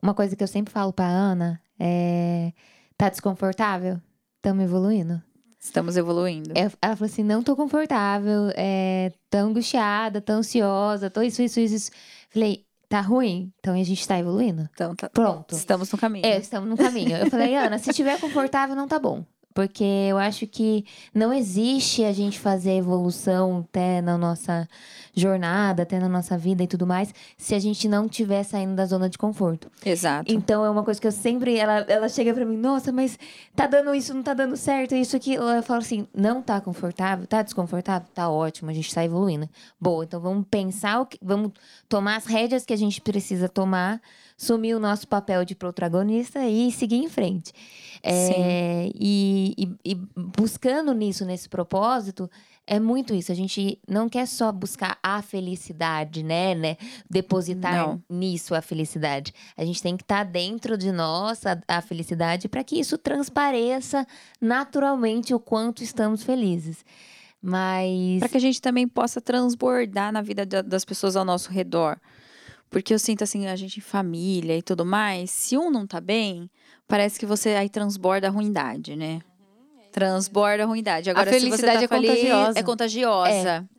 Uma coisa que eu sempre falo pra Ana é. Tá desconfortável? Estamos evoluindo. Estamos evoluindo. Ela falou assim: não tô confortável, é, tô angustiada, tô ansiosa, tô isso, isso, isso. isso. Falei, tá ruim? Então a gente tá evoluindo? Então, tá- Pronto. estamos no caminho. É, estamos no caminho. Eu falei, Ana, se estiver confortável, não tá bom. Porque eu acho que não existe a gente fazer evolução até na nossa jornada, até na nossa vida e tudo mais, se a gente não estiver saindo da zona de conforto. Exato. Então é uma coisa que eu sempre. Ela, ela chega pra mim, nossa, mas tá dando isso, não tá dando certo, isso aqui. Eu falo assim, não tá confortável, tá desconfortável? Tá ótimo, a gente tá evoluindo. Boa, então vamos pensar, o que, vamos tomar as rédeas que a gente precisa tomar, sumir o nosso papel de protagonista e seguir em frente. É, e, e- e buscando nisso, nesse propósito, é muito isso. A gente não quer só buscar a felicidade, né? né? Depositar Não. nisso a felicidade. A gente tem que estar dentro de nós a, a felicidade para que isso transpareça naturalmente o quanto estamos felizes. Mas Para que a gente também possa transbordar na vida da- das pessoas ao nosso redor. Porque eu sinto assim, a gente em família e tudo mais, se um não tá bem, parece que você aí transborda a ruindade, né? Transborda a ruindade. Agora, se felicidade você é tá feliz, contagiosa. É contagiosa.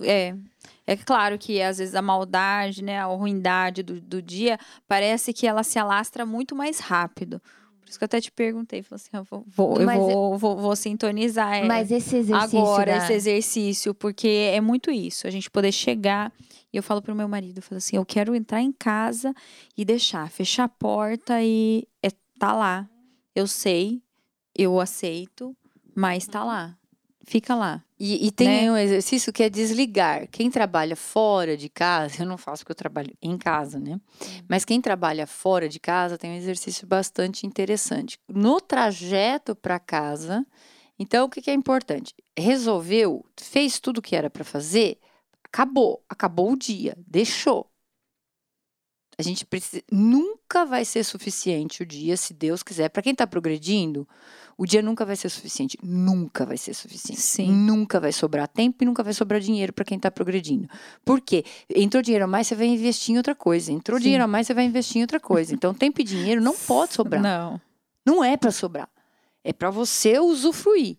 É. É claro que às vezes a maldade, né, a ruindade do, do dia, parece que ela se alastra muito mais rápido. Por isso que eu até te perguntei, falei assim, eu vou, vou, eu vou, vou, vou sintonizar. é, mas esse exercício agora da- esse exercício, porque é muito isso, a gente poder chegar e eu falo pro meu marido, eu falo assim, eu quero entrar em casa e deixar, fechar a porta e é, tá lá. Eu sei, eu aceito, mas tá lá. Fica lá. E, e tem Né? um exercício que é desligar. Quem trabalha fora de casa, eu não faço porque eu trabalho em casa, né? Mas quem trabalha fora de casa tem um exercício bastante interessante. No trajeto para casa, então o que, que é importante? Resolveu, fez tudo o que era para fazer, acabou, acabou o dia, deixou. A gente precisa, nunca vai ser suficiente o dia, se Deus quiser. Para quem está progredindo, o dia nunca vai ser suficiente. Nunca vai ser suficiente. Sim. Nunca vai sobrar tempo e nunca vai sobrar dinheiro para quem está progredindo. Por quê? Entrou dinheiro a mais, você vai investir em outra coisa. Entrou Sim. dinheiro a mais, você vai investir em outra coisa. Então, tempo e dinheiro não pode sobrar. Não. Não é para sobrar. É para você usufruir.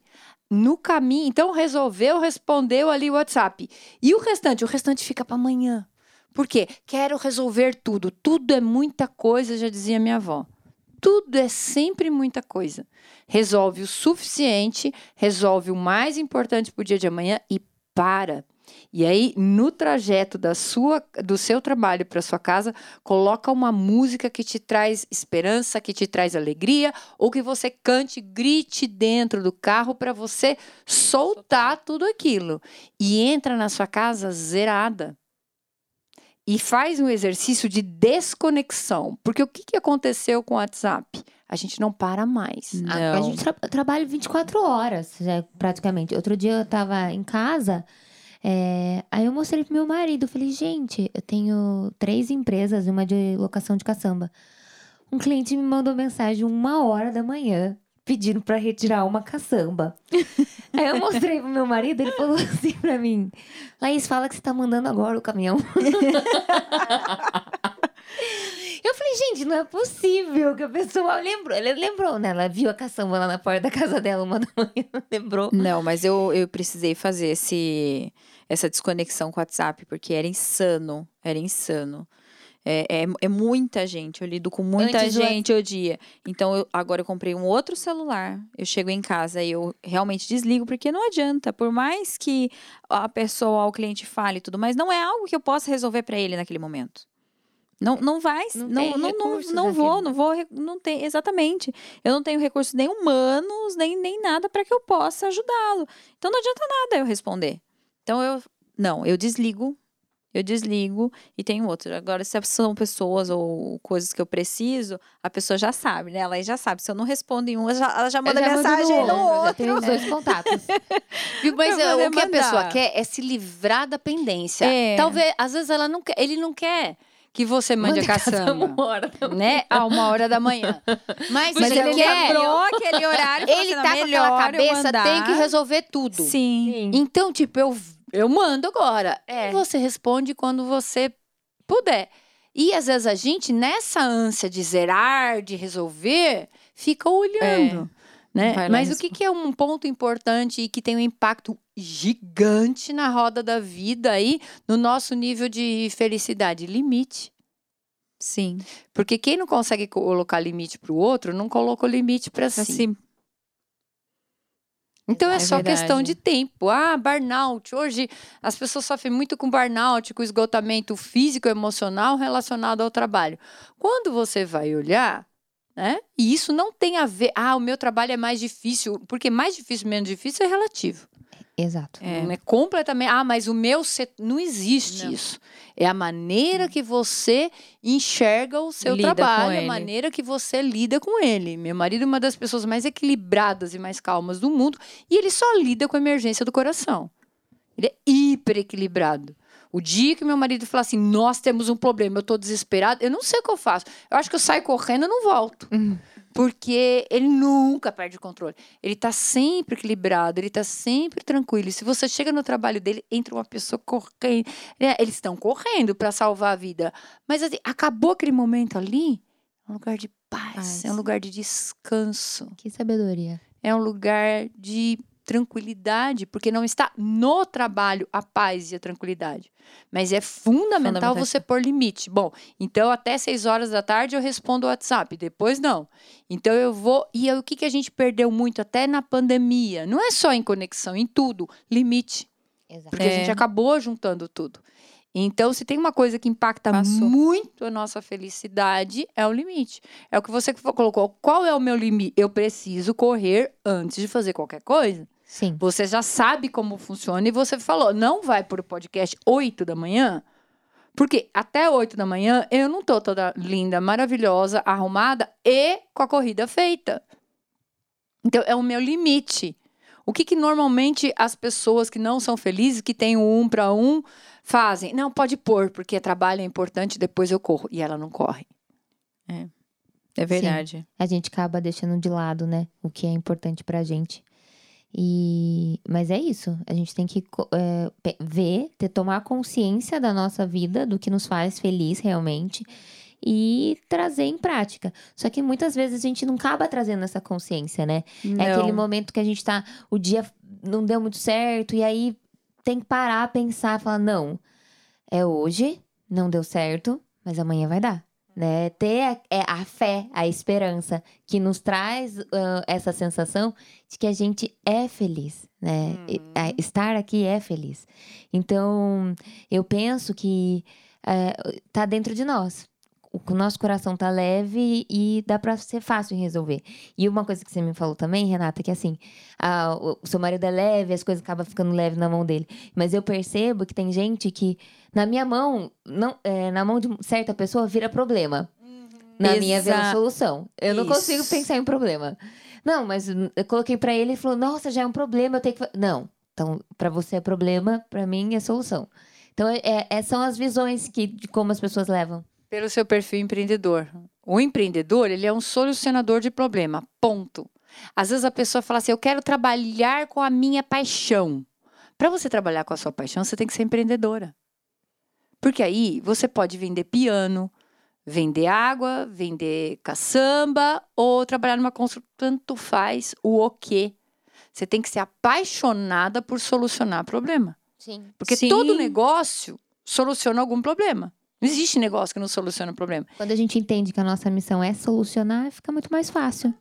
No caminho, então resolveu, respondeu ali o WhatsApp. E o restante? O restante fica para amanhã. Por quê? Quero resolver tudo. Tudo é muita coisa, já dizia minha avó. Tudo é sempre muita coisa. Resolve o suficiente, resolve o mais importante para o dia de amanhã e para. E aí, no trajeto da sua, do seu trabalho para sua casa, coloca uma música que te traz esperança, que te traz alegria, ou que você cante, grite dentro do carro para você soltar tudo aquilo. E entra na sua casa zerada. E faz um exercício de desconexão. Porque o que, que aconteceu com o WhatsApp? A gente não para mais. A, a Não. gente tra trabalha 24 horas, já, praticamente. Outro dia eu tava em casa, é, aí eu mostrei pro meu marido. Falei, gente, eu tenho três empresas, uma de locação de caçamba. Um cliente me mandou mensagem uma hora da manhã, pedindo pra retirar uma caçamba. aí eu mostrei pro meu marido, ele falou assim pra mim: Laís, fala que você tá mandando agora o caminhão. Eu falei, gente, não é possível que a pessoa lembrou. Ela lembrou, né? Ela viu a caçamba lá na porta da casa dela uma da manhã, lembrou. Não, mas eu, eu precisei fazer esse, essa desconexão com o WhatsApp, porque era insano. Era insano. É, é, é muita gente, eu lido com muita Antes do gente o dia. Então, eu- agora eu comprei um outro celular. Eu chego em casa e eu realmente desligo, porque não adianta. Por mais que a pessoa, o cliente fale e tudo, mas não é algo que eu possa resolver para ele naquele momento. Não, não vai, Não não, não, não, não vou, não vou, não tem, exatamente. Eu não tenho recursos nem humanos, nem, nem nada para que eu possa ajudá-lo. Então não adianta nada eu responder. Então eu, não, eu desligo, eu desligo e tem outro. Agora, se são pessoas ou coisas que eu preciso, a pessoa já sabe, né? Ela aí já sabe. Se eu não respondo em um, ela já, ela já manda já mensagem no outro. tenho os dois contatos. Viu? Mas é, o que a pessoa mandar. quer é se livrar da pendência. É. Talvez, às vezes, ela não quer, ele não quer que você mande a caçamba. uma hora. Né? A uma hora da manhã. Mas, Mas ele ele quer. lembrou aquele horário. Ele assim, tá "Não, com melhor aquela cabeça, mandar." tem que resolver tudo. Sim. Sim. Então, tipo, eu, eu mando agora. É. E você responde quando você puder. E às vezes a gente, nessa ânsia de zerar, de resolver, fica olhando. Né? É. Lá Mas o que, que é um ponto importante e que tem um impacto gigante na roda da vida aí, no nosso nível de felicidade? Limite. Sim. Porque quem não consegue colocar limite para o outro, não coloca o limite para si. Assim, Então é, É só questão verdade. de tempo. Ah, burnout. Hoje as pessoas sofrem muito com burnout, com esgotamento físico e emocional relacionado ao trabalho. Quando você vai olhar, né? E isso não tem a ver. Ah, o meu trabalho é mais difícil. Porque mais difícil, menos difícil é relativo. Exato. é. Não é completamente. Ah, mas o meu set... não existe Não. isso. É a maneira que você enxerga o seu Lida trabalho, a maneira que você lida com ele. Meu marido é uma das pessoas mais equilibradas e mais calmas do mundo e ele só lida com a emergência do coração. Ele é hiper equilibrado. O dia que meu marido falar assim, nós temos um problema, eu tô desesperado, eu não sei o que eu faço. Eu acho que eu saio correndo e não volto. Uhum. Porque ele nunca perde o controle. Ele tá sempre equilibrado, ele tá sempre tranquilo. E se você chega no trabalho dele, entra uma pessoa correndo. né, Eles estão correndo para salvar a vida. Mas assim, acabou aquele momento ali, é um lugar de paz, Paz. é um lugar de descanso, Que sabedoria. é um lugar de tranquilidade, porque não está no trabalho a paz e a tranquilidade. Mas é fundamental, Fundamental. você pôr limite. Bom, então até seis horas da tarde eu respondo o WhatsApp, depois não. Então eu vou. E aí, o que, que a gente perdeu muito até na pandemia? Não é só em conexão, em tudo. Limite. Exato. Porque a É. gente acabou juntando tudo. Então, se tem uma coisa que impacta Passou. muito a nossa felicidade, é o limite. É o que você colocou. Qual é o meu limite? Eu preciso correr antes de fazer qualquer coisa. Sim. Você já sabe como funciona e você falou, não vai para o podcast 8 da manhã, porque até 8 da manhã eu não tô toda linda, maravilhosa, arrumada e com a corrida feita. Então é o meu limite. O que, que normalmente as pessoas que não são felizes, que têm um para um, fazem? Não, pode pôr, porque trabalho é importante, depois eu corro. E ela não corre. É verdade. A gente acaba deixando de lado, né? O que é importante pra gente. E... Mas é isso. A gente tem que é, ver, ter, tomar consciência da nossa vida, do que nos faz feliz realmente. E trazer em prática. Só que muitas vezes a gente não acaba trazendo essa consciência, né? É aquele Não. momento que a gente tá. O dia não deu muito certo, e aí tem que parar, pensar, falar: não, é hoje, não deu certo, mas amanhã vai dar. Né? Ter a, é, a fé, a esperança, que nos traz ah, essa sensação de que a gente é feliz, né? Uhum. estar aqui é feliz. Então, eu penso que é, tá dentro de nós. O nosso coração tá leve e dá pra ser fácil em resolver. E uma coisa que você me falou também, Renata, que assim, ah, o seu marido é leve, as coisas acabam ficando leve na mão dele. Mas eu percebo que tem gente que, na minha mão, não, é, na mão de certa pessoa, vira problema. Na minha vira Exa- solução. Eu não consigo Isso. pensar em problema. Não, mas eu coloquei pra ele e falou: Nossa, já é um problema, eu tenho que. fa-" Não. Então, pra você é problema, pra mim é solução. Então, é, é- são as visões que, de como as pessoas levam. Pelo seu perfil empreendedor. O empreendedor, ele é um solucionador de problema, ponto. Às vezes a pessoa fala assim, eu quero trabalhar com a minha paixão. Para você trabalhar com a sua paixão, você tem que ser empreendedora. Porque aí você pode vender piano, vender água, vender caçamba ou trabalhar numa construção, tanto faz o o quê. Você tem que ser apaixonada por solucionar problema. Sim. Porque Sim. todo negócio soluciona algum problema. Não existe negócio que não soluciona problema. Quando a gente entende que a nossa missão é solucionar, fica muito mais fácil.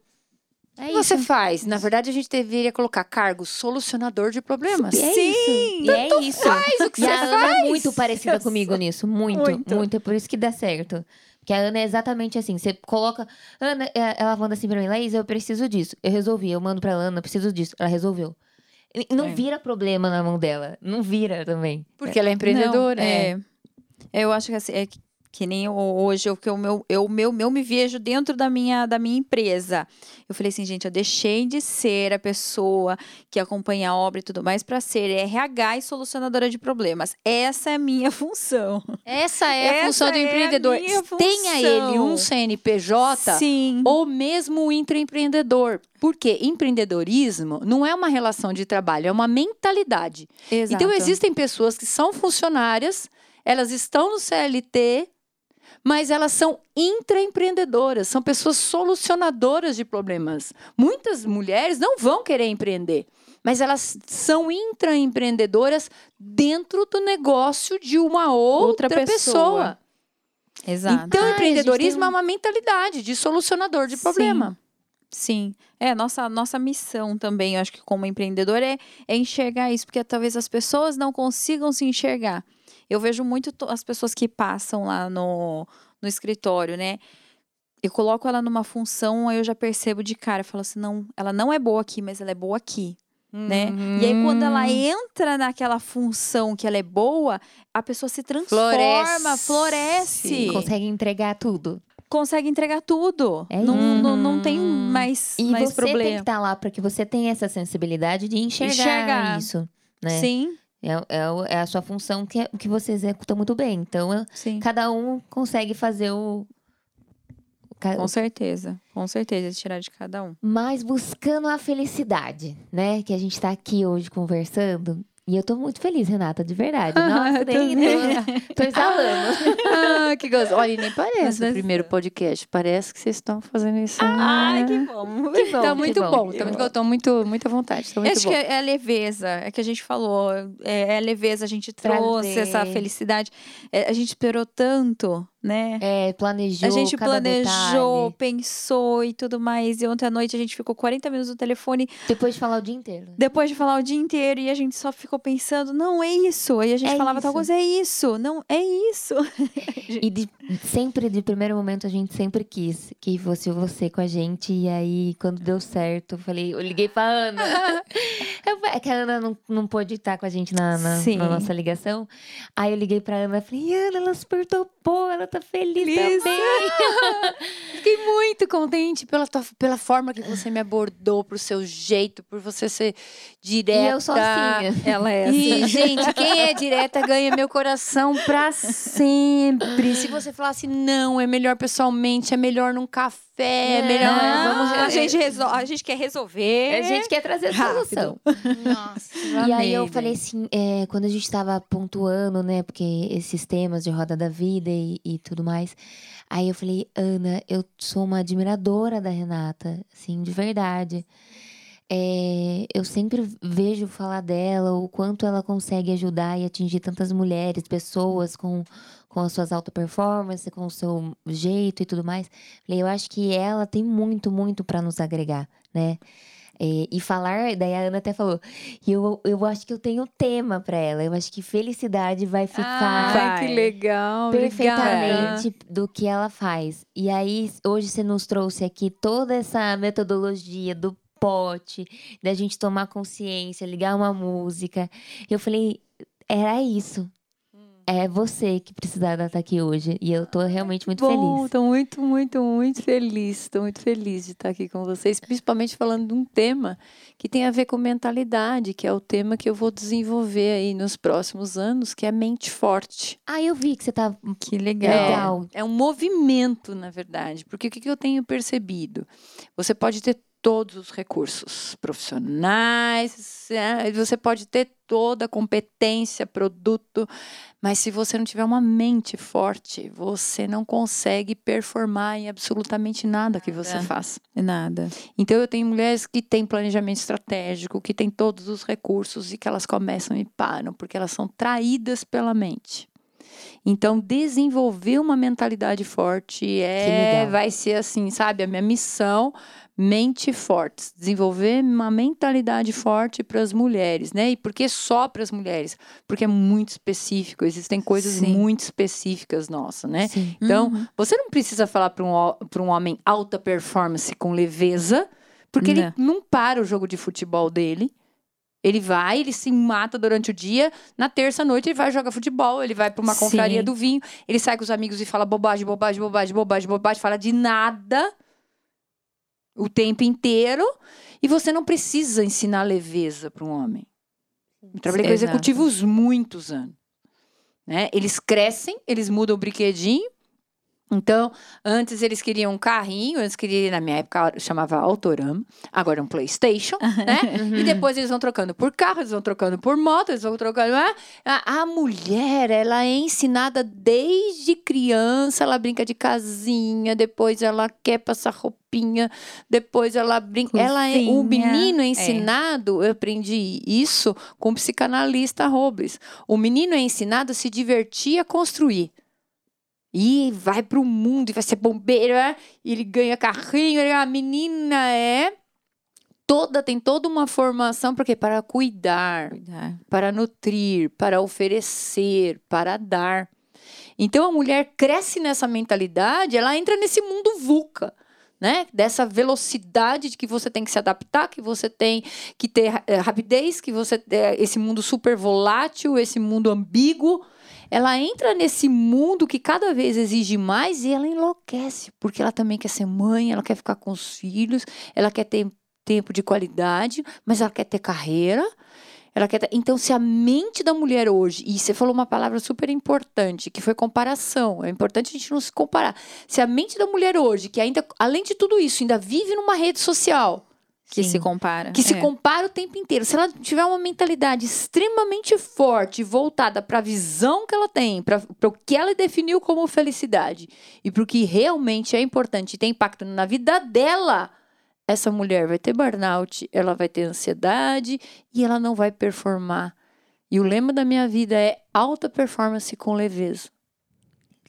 O É que você isso. faz? Na verdade, a gente deveria colocar cargo solucionador de problemas. E é Sim, isso. E é isso. Faz o que E você a Ana faz. é muito parecida Eu comigo nisso. Muito, muito, Muito. É por isso que dá certo. Porque a Ana é exatamente assim. Você coloca. Ana, é, ela manda assim pra mim, Laís, eu preciso disso. Eu resolvi. Eu mando pra Ana, eu preciso disso. Ela resolveu. Não É. vira problema na mão dela. Não vira também. Porque ela é empreendedora. Não, é. Eu acho que assim, é que, nem hoje, eu, que o meu, eu, meu, meu me vejo dentro da minha, da minha empresa. Eu falei assim, gente, eu deixei de ser a pessoa que acompanha a obra e tudo mais para ser RH e solucionadora de problemas. Essa é a minha função. Essa é a Essa função do é empreendedor. Tenha ele um CNPJ Sim. ou mesmo um intraempreendedor. Porque empreendedorismo não é uma relação de trabalho, é uma mentalidade. Exato. Então, existem pessoas que são funcionárias, elas estão no CLT, mas elas são intraempreendedoras, são pessoas solucionadoras de problemas. Muitas mulheres não vão querer empreender, mas elas são intraempreendedoras dentro do negócio de uma outra, Outra pessoa. pessoa. Exato. Então, Ah, empreendedorismo um- é uma mentalidade de solucionador de Sim. problema. Sim, é nossa nossa missão também, eu acho que como empreendedor é, é enxergar isso, porque talvez as pessoas não consigam se enxergar. Eu vejo muito to- as pessoas que passam lá no, no escritório, né? Eu coloco ela numa função, aí eu já percebo de cara, eu falo assim, não, ela não é boa aqui, mas ela é boa aqui, né? E aí quando ela Hum. entra naquela função que ela é boa, a pessoa se transforma, Floresce. floresce, Consegue entregar tudo. consegue entregar tudo. É não, isso. não, não tem mais, E mais você problema. tem que estar lá para que você tenha essa sensibilidade de enxergar, Enxergar. isso. Né? Sim, É, é é a sua função que, é- que você executa muito bem. Então, sim. cada um consegue fazer o. o Com certeza, com certeza, tirar de cada um. Mas buscando a felicidade, né? Que a gente tá aqui hoje conversando. E eu tô muito feliz, Renata, de verdade. Nossa, nem, também. tô, exalando. Ah, que gostoso. Olha, e nem parece Mas o primeiro podcast. Parece que vocês estão fazendo isso. Ai, né? que bom. Que bom, Tá que muito bom. bom. Tá muito bom. Tô muito, muito à vontade. Tá muito Acho bom. que é a leveza, é que a gente falou, é, é a leveza, a gente trouxe Trazer. essa felicidade. É, a gente esperou tanto, né? É, planejou. a gente planejou, detalhe. pensou e tudo mais. E ontem à noite a gente ficou 40 minutos no telefone, Depois de falar o dia inteiro. depois de falar o dia inteiro, e a gente só ficou pensando, não, é isso. Aí a gente É falava tal isso. coisa, é isso. Não, é isso. E de- sempre, de primeiro momento, a gente sempre quis que fosse você com a gente. E aí, quando deu certo, eu falei, eu liguei pra Ana. É que a Ana não, não pôde estar com a gente na, na, na nossa ligação. Aí eu liguei pra Ana e falei, Ana, ela super topou, ela tá feliz, Feliz. também. Fiquei muito contente pela, tua, pela forma que você me abordou, pro seu jeito, por você ser direta. E eu sou assim. Ela é E, gente, quem é direta ganha meu coração pra sempre. Se você falasse, não, é melhor pessoalmente, é melhor num café, é Não, melhor. vamos- a, gente resol- a gente quer resolver. A gente quer trazer Rápido. solução. Nossa, E aí eu amei, falei assim, é, quando a gente tava pontuando, né, porque esses temas de roda da vida e, e tudo mais, aí eu falei, Ana, eu sou uma admiradora da Renata, assim, de verdade. é, eu sempre vejo falar dela, o quanto ela consegue ajudar e atingir tantas mulheres, pessoas com, com as suas alta performance, com o seu jeito e tudo mais. Eu acho que ela tem muito, muito para nos agregar, né? É, e falar, daí a Ana até falou, e eu, eu acho que eu tenho tema para ela. Eu acho que felicidade vai ficar Ah, que legal. perfeitamente obrigada. do que ela faz. E aí, hoje você nos trouxe aqui toda essa metodologia do pote, da gente tomar consciência, ligar uma música. Eu falei, era isso. É você que precisava estar aqui hoje. E eu tô realmente muito Bom, feliz. tô muito, muito, muito feliz. Tô muito feliz de estar aqui com vocês, principalmente falando de um tema que tem a ver com mentalidade, que é o tema que eu vou desenvolver aí nos próximos anos, que é mente forte. Ah, eu vi que você tá Que legal. legal. É um movimento, na verdade, porque o que que eu tenho percebido? Você pode ter todos os recursos profissionais, é, você pode ter toda a competência, produto, mas se você não tiver uma mente forte, você não consegue performar em absolutamente nada que você Nada. faz. Nada. Então eu tenho mulheres que têm planejamento estratégico, que têm todos os recursos e que elas começam e param, porque elas são traídas pela mente. Então, desenvolver uma mentalidade forte é, vai ser assim, sabe? A minha missão, mente forte. Desenvolver uma mentalidade forte para as mulheres, né? E por que só para as mulheres? Porque é muito específico, existem coisas Sim. muito específicas nossas, né? Sim. Então, Uhum. você não precisa falar para um, pra um homem alta performance com leveza, porque ele Não. não para o jogo de futebol dele. Ele vai, ele se mata durante o dia. Na terça-noite, ele vai jogar futebol. Ele vai para uma Sim. confraria do vinho. Ele sai com os amigos e fala bobagem, bobagem, bobagem, bobagem, bobagem. Fala de nada o tempo inteiro. E você não precisa ensinar leveza para um homem. Eu trabalhei com executivos muitos anos. Né? Eles crescem, eles mudam o brinquedinho. Então, antes eles queriam um carrinho, antes queriam, na minha época chamava Autorama, agora é um Playstation, né? Uhum. E depois eles vão trocando por carro, eles vão trocando por moto, eles vão trocando. ah, A, a mulher, ela é ensinada desde criança, ela brinca de casinha, depois ela quer passar roupinha, depois ela brinca. Ela é, o Cozinha, menino é é. ensinado, eu aprendi isso com o psicanalista Robles. O menino é ensinado a se divertir, a construir. E vai pro mundo e vai ser bombeiro, é? e ele ganha carrinho, ele- a menina é toda tem toda uma formação porque para cuidar, Cuidar. para nutrir, para oferecer, para dar. Então a mulher cresce nessa mentalidade, ela entra nesse mundo VUCA, né? Dessa velocidade de que você tem que se adaptar, que você tem que ter eh, rapidez, que você eh, esse mundo super volátil, esse mundo ambíguo. Ela entra nesse mundo que cada vez exige mais e ela enlouquece, porque ela também quer ser mãe, ela quer ficar com os filhos, ela quer ter tempo de qualidade, mas ela quer ter carreira. Ela quer ter- Então, se a mente da mulher hoje, e você falou uma palavra super importante, que foi comparação. É importante a gente não se comparar. Se a mente da mulher hoje, que ainda, além de tudo isso, ainda vive numa rede social, Que Sim. se compara. que se É. compara o tempo inteiro. Se ela tiver uma mentalidade extremamente forte, voltada para a visão que ela tem, para o que ela definiu como felicidade e para o que realmente é importante e tem impacto na vida dela, essa mulher vai ter burnout, ela vai ter ansiedade e ela não vai performar. E o lema da minha vida é alta performance com leveza.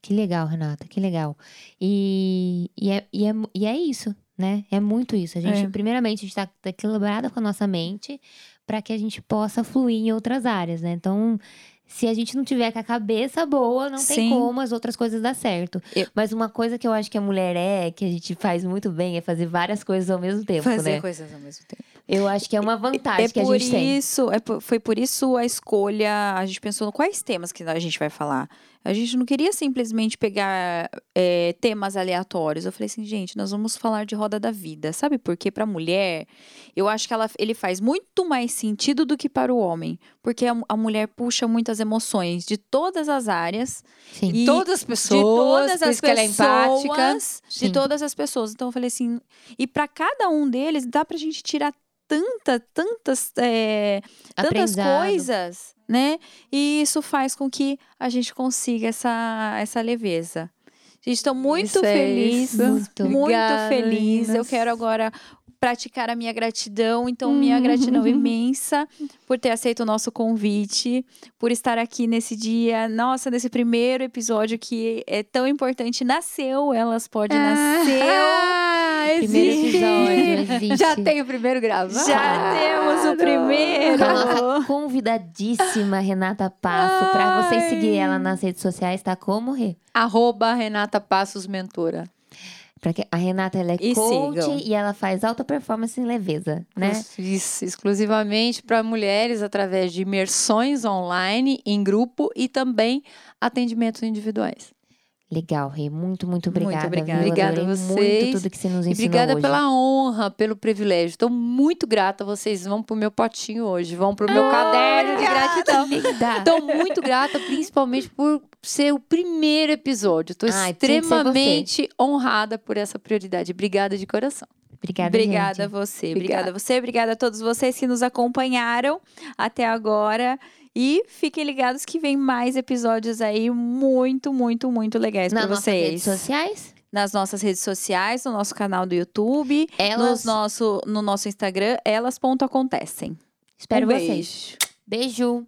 Que legal, Renata, que legal. E, e, é, e, é, e é isso, né? É muito isso. A gente, É. primeiramente, a gente tá equilibrada com a nossa mente para que a gente possa fluir em outras áreas, né? Então, se a gente não tiver com a cabeça boa, não tem Sim. como as outras coisas dar certo. Eu- Mas uma coisa que eu acho que a mulher é, que a gente faz muito bem, é fazer várias coisas ao mesmo tempo, Fazer né? coisas ao mesmo tempo. Eu acho que é uma vantagem É que a gente tem. isso, é por- foi por isso a escolha. A gente pensou no quais temas que a gente vai falar. A gente não queria simplesmente pegar é, temas aleatórios. Eu falei assim, gente, nós vamos falar de roda da vida. Sabe por quê? Para a mulher, eu acho que ela, ele faz muito mais sentido do que para o homem. Porque a, a mulher puxa muitas emoções de todas as áreas. Sim. E todas as pessoas, de todas as que ela é empática. pessoas, de Sim. todas as pessoas. Então eu falei assim, e para cada um deles dá pra gente tirar tanta, tantas, é, tantas coisas, né? E isso faz com que a gente consiga essa, essa leveza. Gente, estou muito Isso é feliz, isso. Muito. muito Obrigada, feliz. Eu meninas. quero agora praticar a minha gratidão. Então, minha gratidão imensa por ter aceito o nosso convite, por estar aqui nesse dia. Nossa, nesse primeiro episódio que é tão importante. Nasceu, elas podem nasceu. Ah, Primeiro existe. episódio, existe. Já tem o primeiro gravado. Já temos o primeiro. Com a nossa convidadíssima Renata Passo. Pra vocês Ai. seguir ela nas redes sociais, tá como, Rê? Arroba Renata Passos Mentora. Pra que a Renata ela é E coach sigam. e ela faz alta performance em leveza, né? Isso, exclusivamente para mulheres através de imersões online, em grupo e também atendimentos individuais. Legal, Rê. Muito, muito obrigada. obrigada. viu? Obrigada a vocês. muito tudo que você nos ensinou obrigada hoje. pela honra, pelo privilégio. Estou muito grata. Vocês vão pro meu potinho hoje, vão pro meu caderno de gratidão. Estou muito grata, principalmente por ser o primeiro episódio. Estou extremamente honrada por essa prioridade. Obrigada de coração. Obrigada, Obrigada a gente. você, Obrigada. obrigada a você, obrigada a todos vocês que nos acompanharam até agora. E fiquem ligados que vem mais episódios aí muito, muito, muito legais para vocês. redes sociais, Nas nossas redes sociais, no nosso canal do YouTube, elas... nos nosso, no nosso Instagram, elas.acontecem. Espero um vocês. beijo. Beijo.